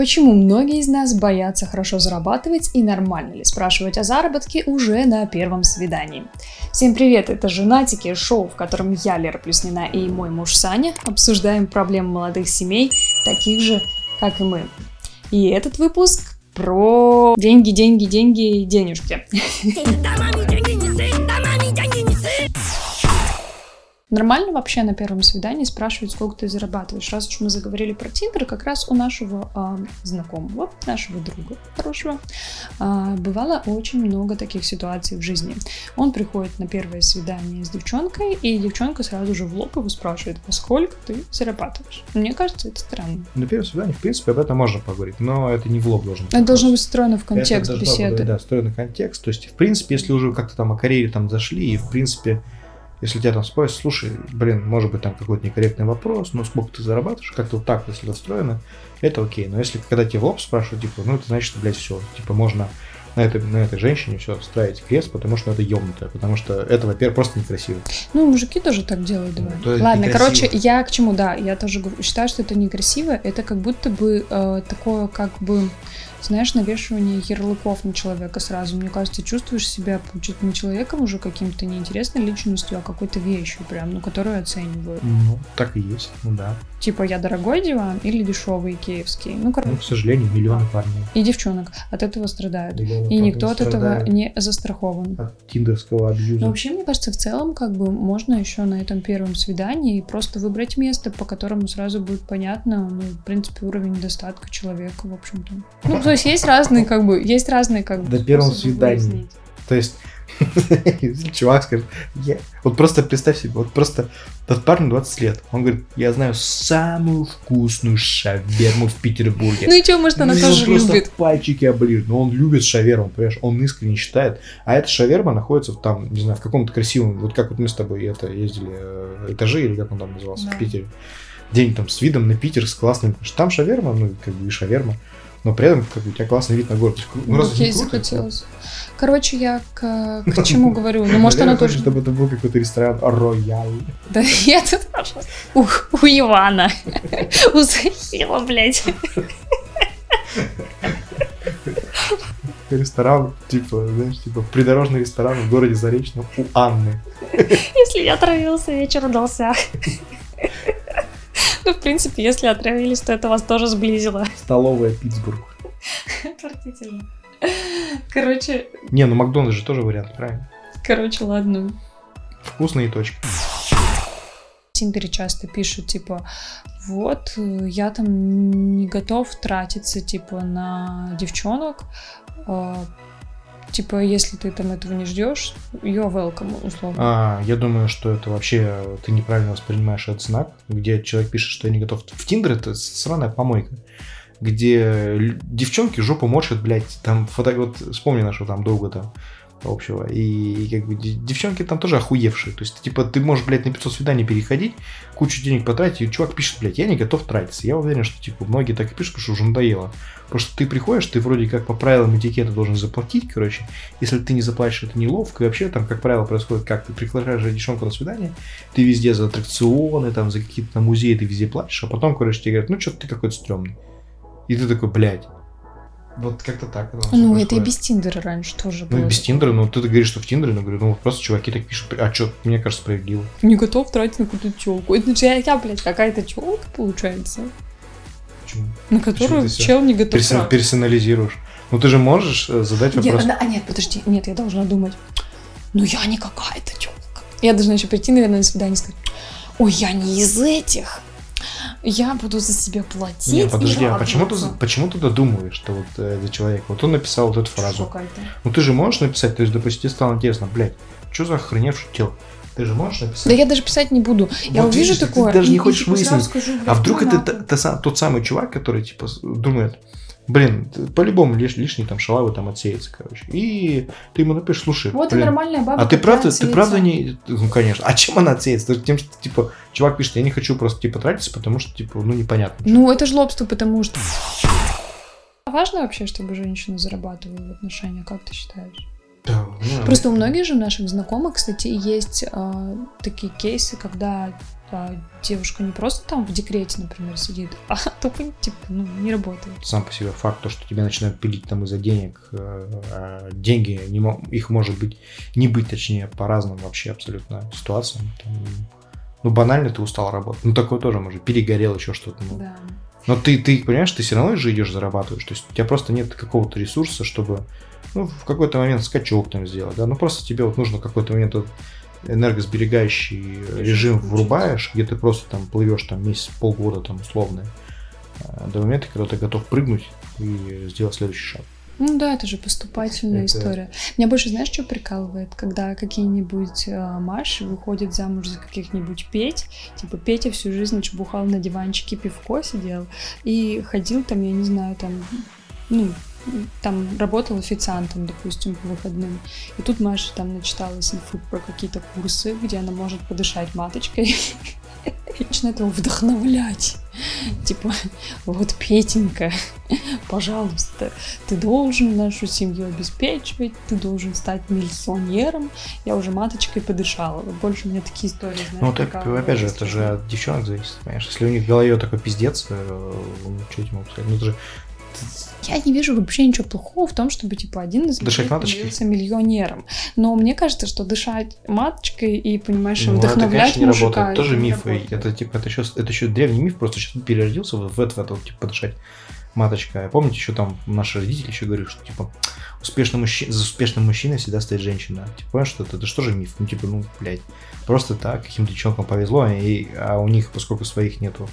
Почему многие из нас боятся хорошо зарабатывать и нормально ли спрашивать о заработке уже на первом свидании? Всем привет, это Женатики, шоу, в котором я, Лера Плюснина и мой муж Саня обсуждаем проблемы молодых семей, таких же, как и мы. И этот выпуск про деньги, деньги, деньги, денежки. Нормально вообще на первом свидании спрашивать, сколько ты зарабатываешь. Раз уж мы заговорили про Тиндер, как раз у нашего э, знакомого, нашего друга хорошего, э, бывало очень много таких ситуаций в жизни. Он приходит на первое свидание с девчонкой, и девчонка сразу же в лоб его спрашивает, во сколько ты зарабатываешь. Мне кажется, это странно. На первом свидании, в принципе, об этом можно поговорить, но это не в лоб должно быть. Это должно быть встроено в контекст это беседы. Быть, да, встроено в контекст. То есть, в принципе, если уже как-то там о карьере там зашли, и, в принципе, если тебя там спросят, слушай, блин, может быть там какой-то некорректный вопрос, но сколько ты зарабатываешь, как-то вот так, если настроено, это окей. Но если когда тебе в лоб спрашивают, типа, ну это значит, блядь, все, типа можно на этой, на этой женщине все ставить крест, потому что это ёбнутая, потому что это, во-первых, просто некрасиво. Ну, мужики тоже так делают, давай. Ну, Ладно, короче, я к чему, да, я тоже считаю, что это некрасиво, это как будто бы э, такое, как бы знаешь, навешивание ярлыков на человека сразу. Мне кажется, чувствуешь себя, получить не человеком уже каким-то неинтересной личностью, а какой-то вещью прям, ну, которую оценивают. Ну, так и есть, ну да. Типа, я дорогой диван или дешевый киевский. Ну, короче. Ну, к сожалению, миллионы парней. И девчонок от этого страдают. Миллионы и никто от этого не застрахован. От тиндерского абьюза. Но вообще, мне кажется, в целом, как бы, можно еще на этом первом свидании просто выбрать место, по которому сразу будет понятно, ну, в принципе, уровень достатка человека, в общем-то. Ну, то есть есть разные, как бы, есть разные, как бы, До первого свидания. То есть, чувак скажет, «Я-» вот просто представь себе, вот просто тот парень 20 лет, он говорит, я знаю самую вкусную шаверму в Петербурге. Ну и что, может, она Ну, тоже он любит. пальчики оближет, но он любит шаверму, понимаешь, он искренне считает. А эта шаверма находится там, не знаю, в каком-то красивом, вот как вот мы с тобой это ездили, э, этажи, или как он там назывался, Да. в Питере. День там с видом на Питер, с классным, там шаверма, ну, как бы и шаверма, но при этом как у тебя классный вид на город. Ну, Ну, разве захотелось. Короче, я к, к чему говорю? Ну, может, она тоже... чтобы это был какой-то ресторан Роял. Да нет, у, у Ивана. У Захила, блядь. Ресторан, типа, знаешь, типа придорожный ресторан в городе Заречном у Анны. Если я отравился, вечер удался. Ну, в принципе, если отравились, то это вас тоже сблизило. Столовая Питтсбург. Отвратительно. Короче, Не, ну Макдональдс же тоже вариант, правильно? короче, ладно. Вкусные точки. В Тиндере часто пишут, типа, вот, э, я там не готов тратиться, типа, на девчонок, э, типа, если ты там этого не ждешь, you're welcome, условно. А, я думаю, что это вообще ты неправильно воспринимаешь этот знак, где человек пишет, что я не готов. В Тиндер это сраная помойка, где девчонки жопу морщат, блядь, там фото... вот вспомни нашего там долго там общего, и, и как бы де- девчонки там тоже охуевшие, то есть, типа, ты можешь, блядь, на 500 свиданий переходить, кучу денег потратить, и чувак пишет, блядь, я не готов тратиться. Я уверен, что, типа, многие так и пишут, потому что уже надоело. Потому что ты приходишь, ты вроде как по правилам этикета должен заплатить, короче. Если ты не заплатишь, это неловко. И вообще там, как правило, происходит как? Ты приглашаешь девчонку на свидание, ты везде за аттракционы, там, за какие-то музеи ты везде платишь, а потом, короче, тебе говорят, ну, что ты какой-то стрёмный. И ты такой, блядь. Вот как-то так. Ну, это и происходит. без Тиндера раньше тоже Ну, было. и без Тиндера, ну, ты говоришь, что в Тиндере, ну, говорю, ну, просто чуваки так пишут, а что, мне кажется, справедливо. Не готов тратить на какую-то челку. Это же я, я, блядь, какая-то челка получается, Почему? на которую всё чел не готов Персон- персонализируешь. Ну, ты же можешь э, задать вопрос. она- а нет, подожди, нет, я должна думать. Ну я не какая-то челка. Я должна еще прийти, наверное, на свидание и сказать, ой, я не из этих. Я буду за себя платить. Не, и подожди, а почему ты, радоваться». почему ты додумываешь, что вот э, за человека? Вот он написал вот эту фразу. Ну ты же можешь написать, то есть, допустим, тебе стало интересно, блядь, что за охреневший тело? Ты же можешь написать? Да я даже писать не буду. Я Вот увижу видишь, ты такое. даже не и- хочешь типа выяснить. скажу, а вдруг ну это та сам- тот самый чувак, который, типа, думает, блин, по-любому лиш- лишний там шалавы там отсеется, короче. И ты ему напишешь, слушай, Вот и блин, нормальная баба. а ты правда, ты отсеется. правда не... Ну, конечно. А чем она отсеется? Тем, что, типа, чувак пишет, я не хочу просто, типа, тратиться, потому что, типа, ну, непонятно. Ну, это жлобство, потому что... Важно вообще, чтобы женщина зарабатывала в отношениях, как ты считаешь? Да, ну, Просто у многих же наших знакомых, кстати, есть э, такие кейсы, когда а девушка не просто там в декрете, например, сидит, а тупо, типа, ну, не работает. Сам по себе факт, то, что тебя начинают пилить там из-за денег, э, а деньги, не, их может быть, не быть, точнее, по разным вообще абсолютно ситуациям. Там, ну, банально ты устал работать. Ну, такое тоже может, перегорел, еще что-то. Ну. Да. Но ты, ты понимаешь, ты все равно же идешь зарабатываешь. То есть у тебя просто нет какого-то ресурса, чтобы ну, в какой-то момент скачок там сделать. Да? Ну, просто тебе вот нужно какой-то момент вот, энергосберегающий режим врубаешь, где ты просто там плывешь там месяц, полгода там условно, э, до момента, когда ты готов прыгнуть и сделать следующий шаг. Ну да, это же поступательная это... история. Меня больше, знаешь, что прикалывает, когда какие-нибудь э, Маши выходят замуж за каких-нибудь Петь, типа Петя всю жизнь чебухал на диванчике, пивко сидел и ходил там, я не знаю, там, ну, там работал официантом, допустим, по выходным. И тут Маша там начиталась инфу про какие-то курсы, где она может подышать маточкой и начинает его вдохновлять. Типа, вот, Петенька, пожалуйста, ты должен нашу семью обеспечивать, ты должен стать миллионером. Я уже маточкой подышала. Вот больше у меня такие истории, знаешь, Ну, так, опять же, это же от девчонок зависит, понимаешь? Если у них в голове такой пиздец, э, ну, что этим могу сказать? Ну, это же я не вижу вообще ничего плохого в том, чтобы, типа, один из людей становился миллионером. Но мне кажется, что дышать маточкой и, понимаешь, ну, вдохновлять это, конечно, не мужика... работает. Тоже миф. Работает. Это, типа, это еще, это еще древний миф, просто сейчас переродился в, это, в это вот, типа, подышать маточка. Помните, еще там наши родители еще говорили, что, типа, успешный мужчина, за успешным мужчиной всегда стоит женщина. Типа, понимаешь, что это, это что же миф? Ну, типа, ну, блядь, просто так, каким-то девчонкам повезло, и, а у них, поскольку своих нету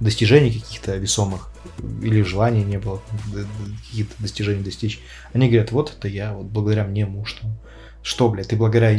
достижений каких-то весомых, или желания не было каких-то достижений достичь. Они говорят, вот это я, вот благодаря мне муж там. Что, блядь, ты благодаря...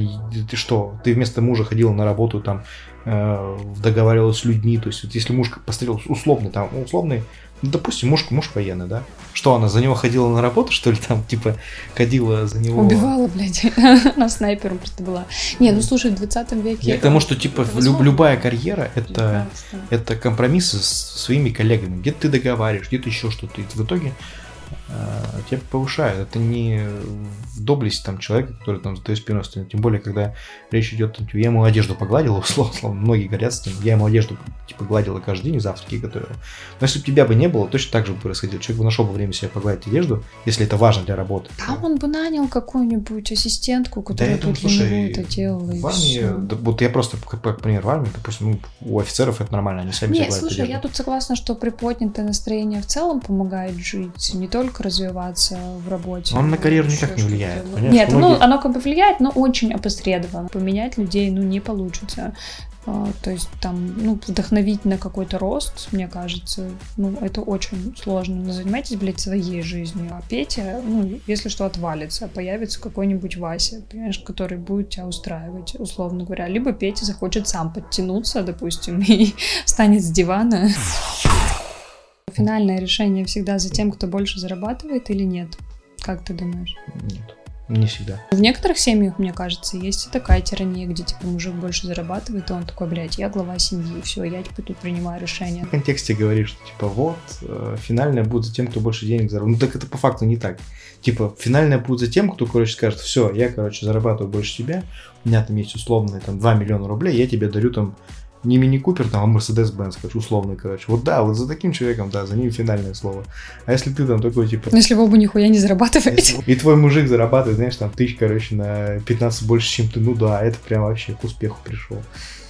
Ты что? Ты вместо мужа ходила на работу, там, э, договаривалась с людьми. То есть, вот если муж посмотрел условный, там, условный допустим, муж, муж военный, да? Что, она за него ходила на работу, что ли, там, типа, ходила за него... Убивала, блядь, на снайпером просто была. Не, ну слушай, в 20 веке... Я к тому, что, типа, люб, любая карьера это, – это компромиссы с своими коллегами. Где ты договариваешь, где ты еще что-то. И в итоге тебя повышают. Это не доблесть там человека, который там за твоей спиной стоит. Тем более, когда речь идет, типа, я ему одежду погладил, условно, условно многие говорят с ним, я ему одежду типа гладила каждый день завтраки готовила. Но если бы тебя бы не было, точно так же бы происходило. Человек бы нашел бы время себе погладить одежду, если это важно для работы. Там он бы нанял какую-нибудь ассистентку, которая да, тут для него это делала. В армии, да, вот я просто, как, как пример, в армии, допустим, ну, у офицеров это нормально, они сами Нет, слушай, одежду. я тут согласна, что приподнятое настроение в целом помогает жить, не только развиваться в работе. Он на карьеру никак не влияет. Нет, Многие... ну оно как бы влияет, но очень опосредованно. Поменять людей, ну, не получится. А, то есть там, ну, вдохновить на какой-то рост, мне кажется, ну, это очень сложно. Но занимайтесь, блядь, своей жизнью. А Петя, ну, если что отвалится, появится какой-нибудь Вася, понимаешь, который будет тебя устраивать, условно говоря. Либо Петя захочет сам подтянуться, допустим, и встанет с дивана. Финальное решение всегда за тем, кто больше зарабатывает или нет? Как ты думаешь? Нет. Не всегда. В некоторых семьях, мне кажется, есть и такая тирания, где типа мужик больше зарабатывает, и он такой, блядь, я глава семьи, все, я типа тут принимаю решение. В контексте говоришь, что типа вот, э, финальное будет за тем, кто больше денег зарабатывает. Ну так это по факту не так. Типа, финальное будет за тем, кто, короче, скажет, все, я, короче, зарабатываю больше тебя, у меня там есть условные там 2 миллиона рублей, я тебе дарю там не Мини Купер, там, а Мерседес Бенц, короче. Вот да, вот за таким человеком, да, за ним финальное слово. А если ты там такой, типа... Ну, если вы оба нихуя не зарабатываете. И твой мужик зарабатывает, знаешь, там, тысяч, короче, на 15 больше, чем ты, ну да, это прям вообще к успеху пришел.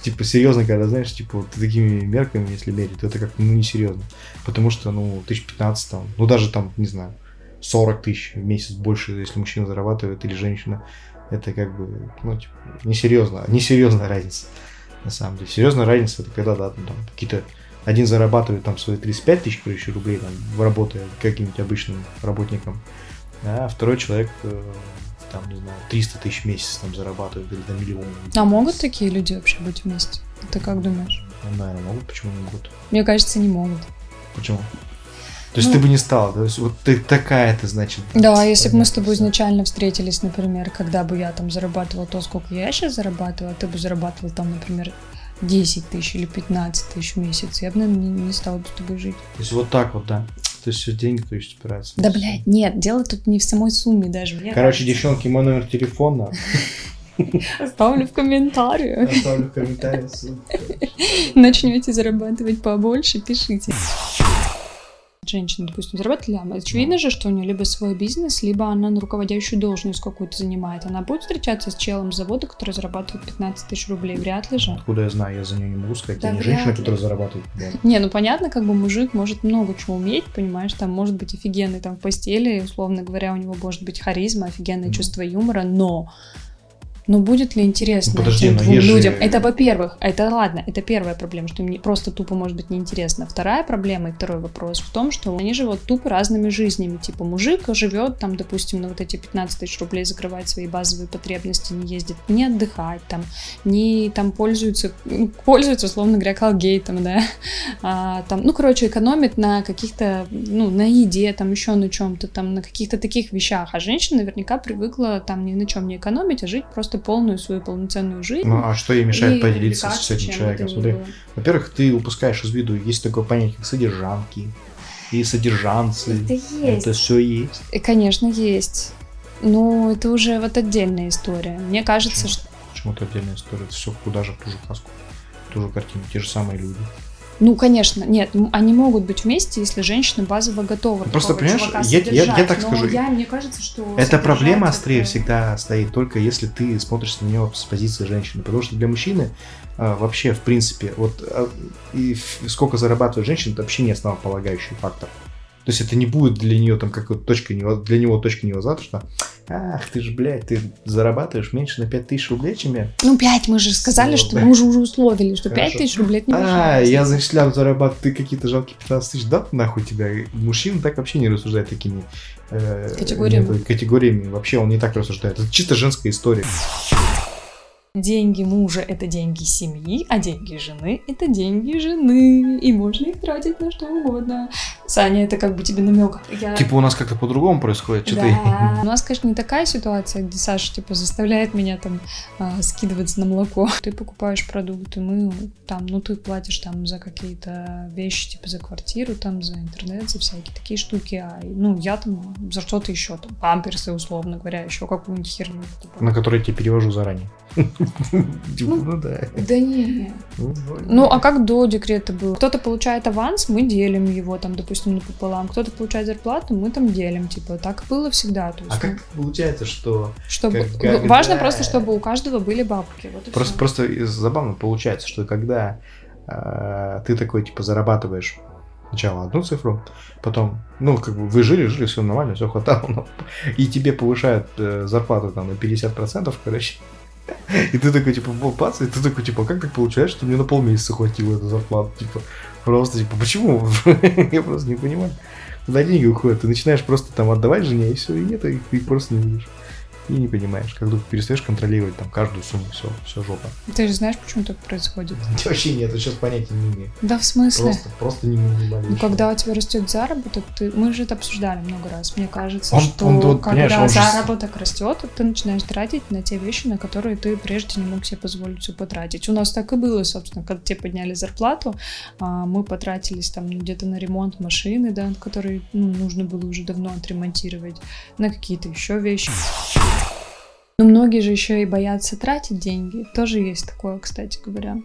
Типа, серьезно, когда, знаешь, типа, вот такими мерками, если мерить, то это как, ну, не серьезно. Потому что, ну, 1015 там, ну, даже там, не знаю, 40 тысяч в месяц больше, если мужчина зарабатывает или женщина, это как бы, ну, типа, несерьезно, несерьезная разница на самом деле. Серьезная разница, это когда, да, там, какие-то один зарабатывает там свои 35 тысяч, короче, рублей, там, работая каким-нибудь обычным работником, а второй человек э, там, не знаю, 300 тысяч в месяц там зарабатывает или там миллион. А могут такие люди вообще быть вместе? Ты как думаешь? Ну, наверное, могут, почему не могут? Мне кажется, не могут. Почему? То есть ну, ты бы не стала, то есть вот ты такая ты, значит. Да, если бы мы с тобой изначально встретились, например, когда бы я там зарабатывала то, сколько я сейчас зарабатываю, а ты бы зарабатывал там, например, 10 тысяч или 15 тысяч в месяц, я бы, наверное, не, не стала бы с тобой жить. То есть вот так вот, да. То есть все деньги, то есть опираются. Да, блядь, нет, дело тут не в самой сумме даже. Мне Короче, кажется. девчонки, мой номер телефона. Оставлю в комментариях. Оставлю в комментариях. Начнете зарабатывать побольше, пишите. Женщина, допустим, зарабатывает. Очевидно же, что у нее либо свой бизнес, либо она на руководящую должность какую-то занимает. Она будет встречаться с челом завода, который зарабатывает 15 тысяч рублей. Вряд ли же. Откуда я знаю, я за нее не могу сказать. Да я не женщина, ли. которая зарабатывает. Да. Не, ну понятно, как бы мужик может много чего уметь, понимаешь, там может быть офигенный там в постели, условно говоря, у него может быть харизма, офигенное Мгм. чувство юмора, но но будет ли интересно Ну, подожди, этим но двум же- людям? Это, во-первых, это ладно, это первая проблема, что им не- просто тупо может быть неинтересно. Вторая проблема и второй вопрос в том, что они живут тупо разными жизнями. Типа мужик живет там, допустим, на вот эти 15 тысяч рублей, закрывает свои базовые потребности, не ездит, не отдыхать там, не там пользуется, ну, пользуется, условно говоря, колгейтом, да, а, там, ну, короче, экономит на каких-то, ну, на еде, там, еще на чем-то, там, на каких-то таких вещах, а женщина наверняка привыкла там ни на чем не экономить, а жить просто полную свою полноценную жизнь. Ну, а что ей мешает поделиться с этим человеком? Смотри, во-первых, ты упускаешь из виду, есть такое понятие, как содержанки и содержанцы. Это есть. Это все есть. И, конечно, есть. Но это уже вот отдельная история. Мне кажется, Почему? что Почему это отдельная история? Это все куда же в ту же каску, в ту же картину, те же самые люди. Ну, конечно, нет, они могут быть вместе, если женщина базово готова. Просто, такого понимаешь, я- я- я так скажу, я, мне кажется, что Эта проблема острее это- всегда стоит только если ты смотришь на него с позиции женщины. Потому что для мужчины а, вообще, в принципе, вот а, и сколько зарабатывает женщина, это вообще не основополагающий фактор. То есть это не будет для нее там как вот точка нево- для него точка невозврата, что ах, ты же, блядь, ты зарабатываешь меньше на 5000 рублей, чем я. Ну, 5 мы же сказали, Ну, что да. мы уже, уже условили, что 5 Хорошо. тысяч рублей это не А, я зачислял зарабатывать, ты какие-то жалкие 15 тысяч, да, нахуй тебя. Мужчина так вообще не рассуждает такими э, Категориями. нет, категориями. Вообще он не так рассуждает. Это чисто женская история. Деньги мужа – это деньги семьи, а деньги жены – это деньги жены. И можно их тратить на что угодно. Саня, это как бы тебе намек. Я... Типа у нас как-то по-другому происходит. Что ты... Да. У нас, конечно, не такая ситуация, где Саша, типа, заставляет меня там а, скидываться на молоко. Ты покупаешь продукты, мы там, ну, ты платишь там за какие-то вещи, типа, за квартиру, там, за интернет, за всякие такие штуки, а, ну, я там за что-то еще, там, памперсы, условно говоря, еще какую-нибудь херню. покупаю. На который я тебе перевожу заранее. Типа, ну да. Да не. Ну, Ну, а как до декрета было? Кто-то получает аванс, мы делим его, там, допустим, напополам. Кто-то получает зарплату, мы там делим. Типа, так было всегда. То есть, А как получается, что Чтобы... Когда- Важно просто, чтобы у каждого были бабки. Вот Просто, всё. просто из- забавно получается, что когда э, ты такой, типа, зарабатываешь сначала одну цифру, потом, ну, как бы вы жили, жили, все нормально, все хватало, но- и тебе повышают э, зарплату там на 50%, короче, и ты такой, типа, «Во, бац, и ты такой, типа, как так получается, что мне на полмесяца хватило эту зарплату, типа, просто, типа, почему? Я просто не понимаю. Куда деньги уходят? Ты начинаешь просто там отдавать жене, и все, и нет, их, их просто не видишь. И не понимаешь, как только перестаешь контролировать там каждую сумму, все, все жопа. Ты же знаешь, почему так происходит? Вообще нет, я сейчас понятия не имею. Да, в смысле? Просто, просто не понимаю. Ну, когда у тебя растет заработок, ты... мы же это обсуждали много раз. Мне кажется, Он- что он понимаешь, когда он же заработок растет, ты начинаешь тратить на те вещи, на которые ты прежде не мог себе позволить все потратить. У нас так и было, собственно, когда тебе подняли зарплату, а, мы потратились там ну, где-то на ремонт машины, да, который ну, нужно было уже давно отремонтировать, на какие-то еще вещи. Но многие же еще и боятся тратить деньги. Тоже есть такое, кстати говоря.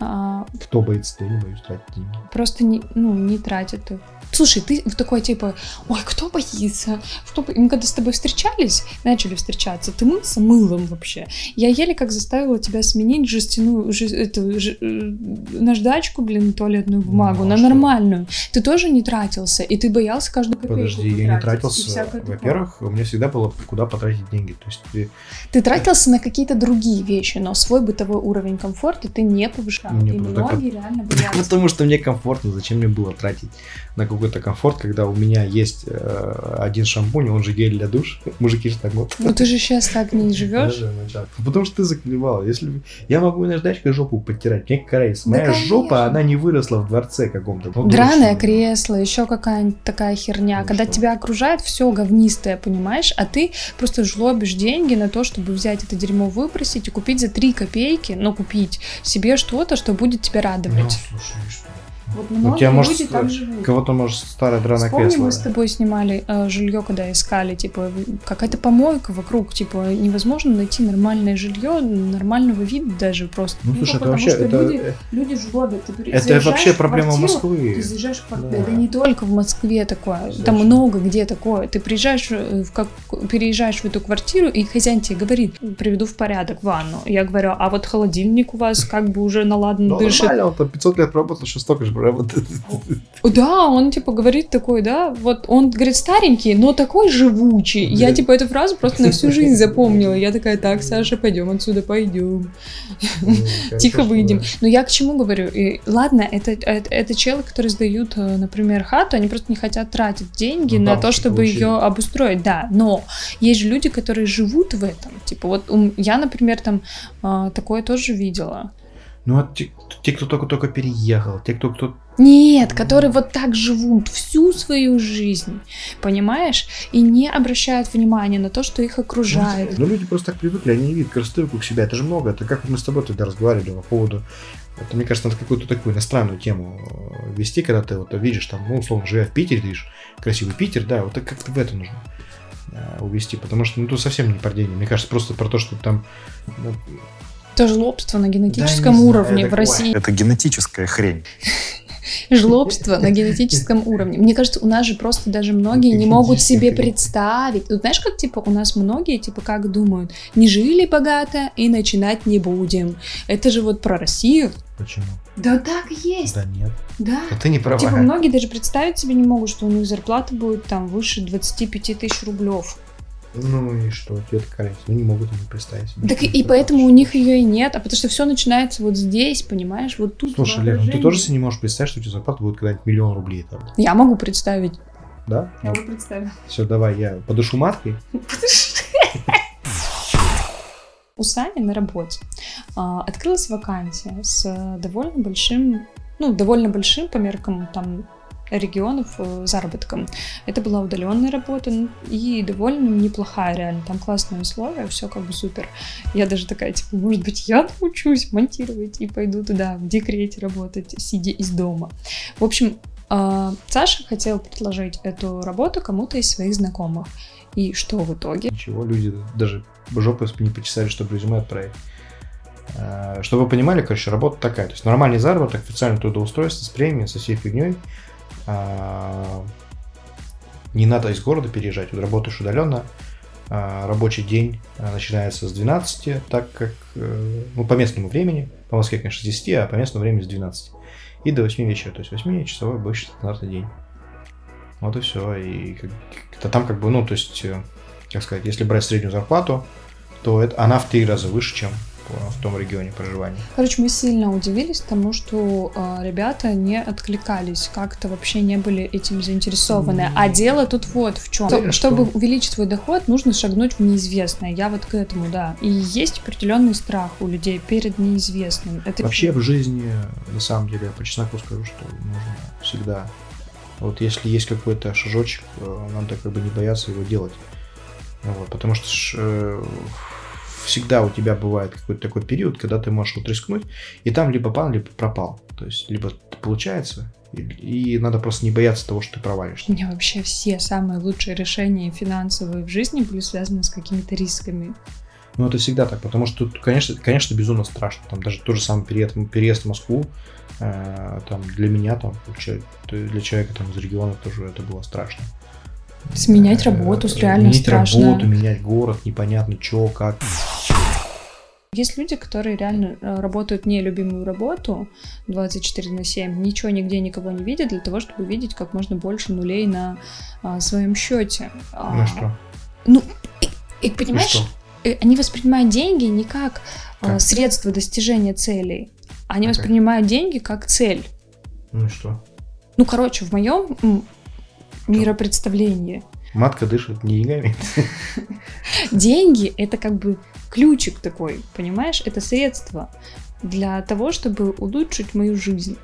А, Кто боится, я не боюсь тратить деньги. просто не, ну, не тратят их. Слушай, ты в такой типа, ой, кто боится? Кто бо-?» Мы когда с тобой встречались, начали встречаться, ты мылся мылом вообще. Я еле как заставила тебя сменить жестяную, жи- эту, жи- э, наждачку, блин, туалетную бумагу Ну, а на что? нормальную. Ты тоже не тратился, и ты боялся каждую копейку Подожди, я не тратился. Во-первых, у меня всегда было куда потратить деньги. То есть ты- Ты тратился на какие-то другие вещи, но свой бытовой уровень комфорта ты не повышал. Не, и ну, так многие реально боятся. Потому что мне комфортно. Зачем мне было тратить на какой-то комфорт, когда у меня есть э, один шампунь, он же гель для душ. Мужики же так вот. Ну ты же сейчас так не живешь. Даже начать. Потому что ты заклевал. Если я могу наждачкой жопу подтирать, мне. Да, Моя конечно. жопа, она не выросла в дворце каком-то. Ну, Драное кресло, еще какая-нибудь такая херня. Ну Когда что? тебя окружает все говнистое, понимаешь, а ты просто жлобишь деньги на то, чтобы взять это дерьмо, выбросить и купить за 3 копейки, но купить себе что-то, что будет тебя Ну, радовать. слушай, и что? Вот У многие тебя может люди так живут. Кого-то может старое драное Вспомни, кресло. мы с тобой снимали э, жилье, когда искали, типа, какая-то помойка вокруг, типа, невозможно найти нормальное жилье, нормального вида даже просто. Ну, слушай, это потому вообще... что Это, люди, э, люди. Ты при- это вообще проблема квартиру, Москвы. Ты заезжаешь в квартиру. Да. Это не только в Москве такое. Зачем? Там много где такое. Ты приезжаешь э, в как... переезжаешь в эту квартиру, и хозяин тебе говорит, приведу в порядок ванну. Я говорю, а вот холодильник у вас как бы уже наладан Ну, дышит. нормально, он там 500 лет работал, сейчас столько же работает. Да, он типа говорит такой, да, вот он говорит старенький, но такой живучий. Я Да. типа эту фразу просто на всю жизнь запомнила. Я такая, так, Саша, пойдем отсюда, пойдем. Тихо выйдем. Но я к чему говорю? И, ладно, это, это, это челы, которые сдают, э, например, хату, они просто не хотят тратить деньги Ну, на то, что чтобы получили. ее обустроить, да. Но есть же люди, которые живут в этом. Типа вот я, например, там э, такое тоже видела. Ну, а те, те, кто только-только переехал, те, кто, кто... Нет, которые вот так живут всю свою жизнь, понимаешь? И не обращают внимания на то, что их окружает. Ну, люди просто так привыкли, они не видят красоты вокруг себя. Это же много. Это как мы с тобой тогда разговаривали по поводу... Это, мне кажется, надо какую-то такую иностранную тему э, вести, когда ты вот видишь там, ну, условно, живя в Питере, ты видишь красивый Питер, да, вот так как-то в это нужно э, увести, потому что, ну, тут совсем не про деньги. Мне кажется, просто про то, что там... ну, Это жлобство на генетическом Да, не знаю, уровне это в России. Это генетическая хрень. Жлобство на генетическом уровне. Мне кажется, у нас же просто даже многие не могут себе представить. Ну, знаешь, как типа у нас многие, типа, как думают, не жили богато и начинать не будем. Это же вот про Россию. Почему? Да так есть. Да нет. Да. Да ты не права. Типа многие даже представить себе не могут, что у них зарплата будет там выше 25 тысяч рублев. Ну и что, тебе это кажется? Ну, не могут они представить себе. Так и это поэтому у них ее и нет, а потому что все начинается вот здесь, понимаешь, вот тут. Слушай, Лер, ну ты тоже себе не можешь представить, что у тебя зарплата будет когда-нибудь миллион рублей там, Я могу представить. да? Я могу представить. Все, давай, я подышу маткой. У Сани на работе а, открылась вакансия с довольно большим, ну, довольно большим по меркам там регионов э, заработком. Это была удаленная работа ну, и довольно неплохая реально. Там классные условия, все как бы супер. Я даже такая, типа, может быть, я научусь монтировать и пойду туда в декрете работать, сидя из дома. В общем, а, Саша хотел предложить эту работу кому-то из своих знакомых. И что в итоге? Ничего, люди даже жопы не почесали, чтобы резюме отправить. А, Чтобы вы понимали, короче, работа такая. То есть нормальный заработок, официальное трудоустройство с премией, со всей фигней. А, Не надо из города переезжать. Работаешь удаленно. А, Рабочий день а, начинается с 12, так как, э, ну, по местному времени, по Москве, конечно, с 10, а по местному времени с 12. И до 8 вечера, то есть 8-часовой обычный стандартный день. Вот и все. И как- там как бы, ну, то есть, э, как сказать, если брать среднюю зарплату, то это, она в три раза выше, чем в- том регионе проживания. Короче, мы сильно удивились тому, что э, ребята не откликались, как-то вообще не были этим заинтересованы. А дело тут вот в чем. Уверен, Чтобы что- увеличить свой доход, нужно шагнуть в неизвестное. Я вот к этому, да. И есть определенный страх у людей перед неизвестным. Это Вообще в жизни, на самом деле, я по чесноку скажу, что нужно всегда, вот если есть какой-то шажочек, э, надо как бы не бояться его делать. Вот, потому что э, всегда у тебя бывает какой-то такой период, когда ты можешь вот рискнуть, и там либо пал, либо пропал. То есть, либо получается, и, и надо просто не бояться того, что ты провалишься. У меня вообще все самые лучшие решения финансовые в жизни были связаны с какими-то рисками. Ну, это всегда так, потому что тут, конечно, конечно, безумно страшно. Там даже тот же самый переезд, переезд в Москву, э, там, для меня, там, для человека там, из региона тоже это было страшно. Сменять работу реально менять страшно. работу, менять город, непонятно что, как. Есть люди, которые реально э, работают нелюбимую работу 24 на 7, ничего нигде никого не видят для того, чтобы видеть как можно больше нулей на а, своем счете. А, Ну что? Ну, и, и И понимаешь, что? э, они воспринимают деньги не как, а, Как? средство достижения целей, они А как? воспринимают деньги как цель. Ну и что? Ну, короче, в моем м, миропредставлении Матка дышит не деньгами. деньги это как бы ключик такой, понимаешь? Это средство для того, чтобы улучшить мою жизнь.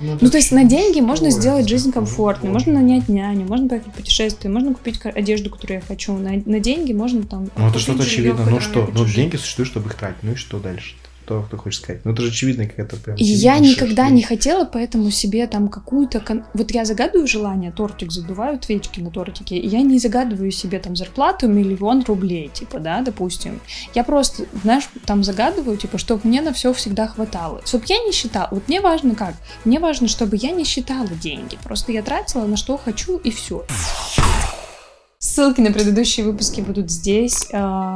Ну, то есть на деньги можно сделать жизнь комфортной, можно нанять няню, можно поехать в путешествие, можно купить одежду, которую я хочу. На, на деньги можно там... Ну это что-то очевидно. Ну что? Ну деньги существуют, чтобы их тратить. Ну и что дальше? Что ты хочешь сказать. Ну, это же очевидно какая-то прям... И я никогда не хотела, поэтому себе там какую-то... Кон... Вот я загадываю желание, тортик задуваю, свечки на тортике, и я не загадываю себе там зарплату миллион рублей, типа, да, допустим. Я просто, знаешь, там загадываю, типа, чтобы мне на все всегда хватало. Чтобы я не считала. Вот мне важно как? Мне важно, чтобы я не считала деньги. Просто я тратила на что хочу, и все. Ссылки на предыдущие выпуски будут здесь. А,